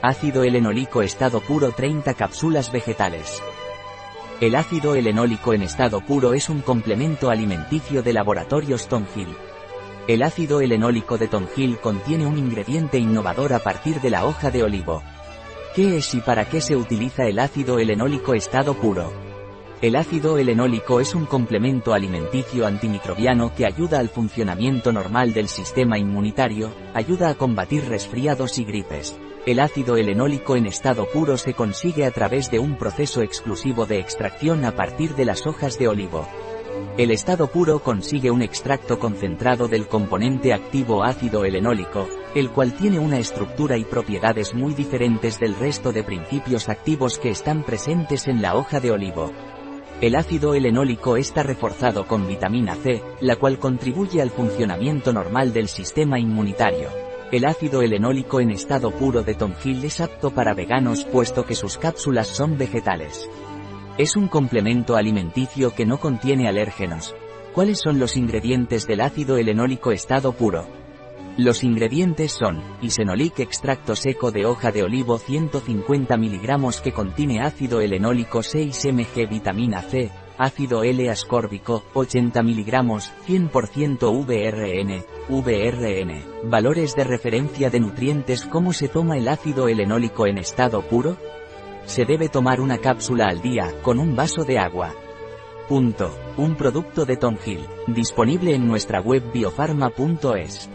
Ácido helenólico estado puro 30 cápsulas vegetales. El ácido helenólico en estado puro es un complemento alimenticio de laboratorios Tongill. El ácido helenólico de Tongill contiene un ingrediente innovador a partir de la hoja de olivo. ¿Qué es y para qué se utiliza el ácido helenólico estado puro? El ácido helenólico es un complemento alimenticio antimicrobiano que ayuda al funcionamiento normal del sistema inmunitario, ayuda a combatir resfriados y gripes. El ácido helenólico en estado puro se consigue a través de un proceso exclusivo de extracción a partir de las hojas de olivo. El estado puro consigue un extracto concentrado del componente activo ácido helenólico, el cual tiene una estructura y propiedades muy diferentes del resto de principios activos que están presentes en la hoja de olivo. El ácido helenólico está reforzado con vitamina C, la cual contribuye al funcionamiento normal del sistema inmunitario. El ácido helenólico en estado puro de Tongill es apto para veganos puesto que sus cápsulas son vegetales. Es un complemento alimenticio que no contiene alérgenos. ¿Cuáles son los ingredientes del ácido helenólico estado puro? Los ingredientes son, isenolic extracto seco de hoja de olivo 150 mg que contiene ácido helenólico 6 mg vitamina C, ácido L-ascórbico, 80 mg, 100% VRN, VRN. Valores de referencia de nutrientes ¿Cómo se toma el ácido helenólico en estado puro? Se debe tomar una cápsula al día, con un vaso de agua. Punto. Un producto de Tongill, disponible en nuestra web biofarma.es.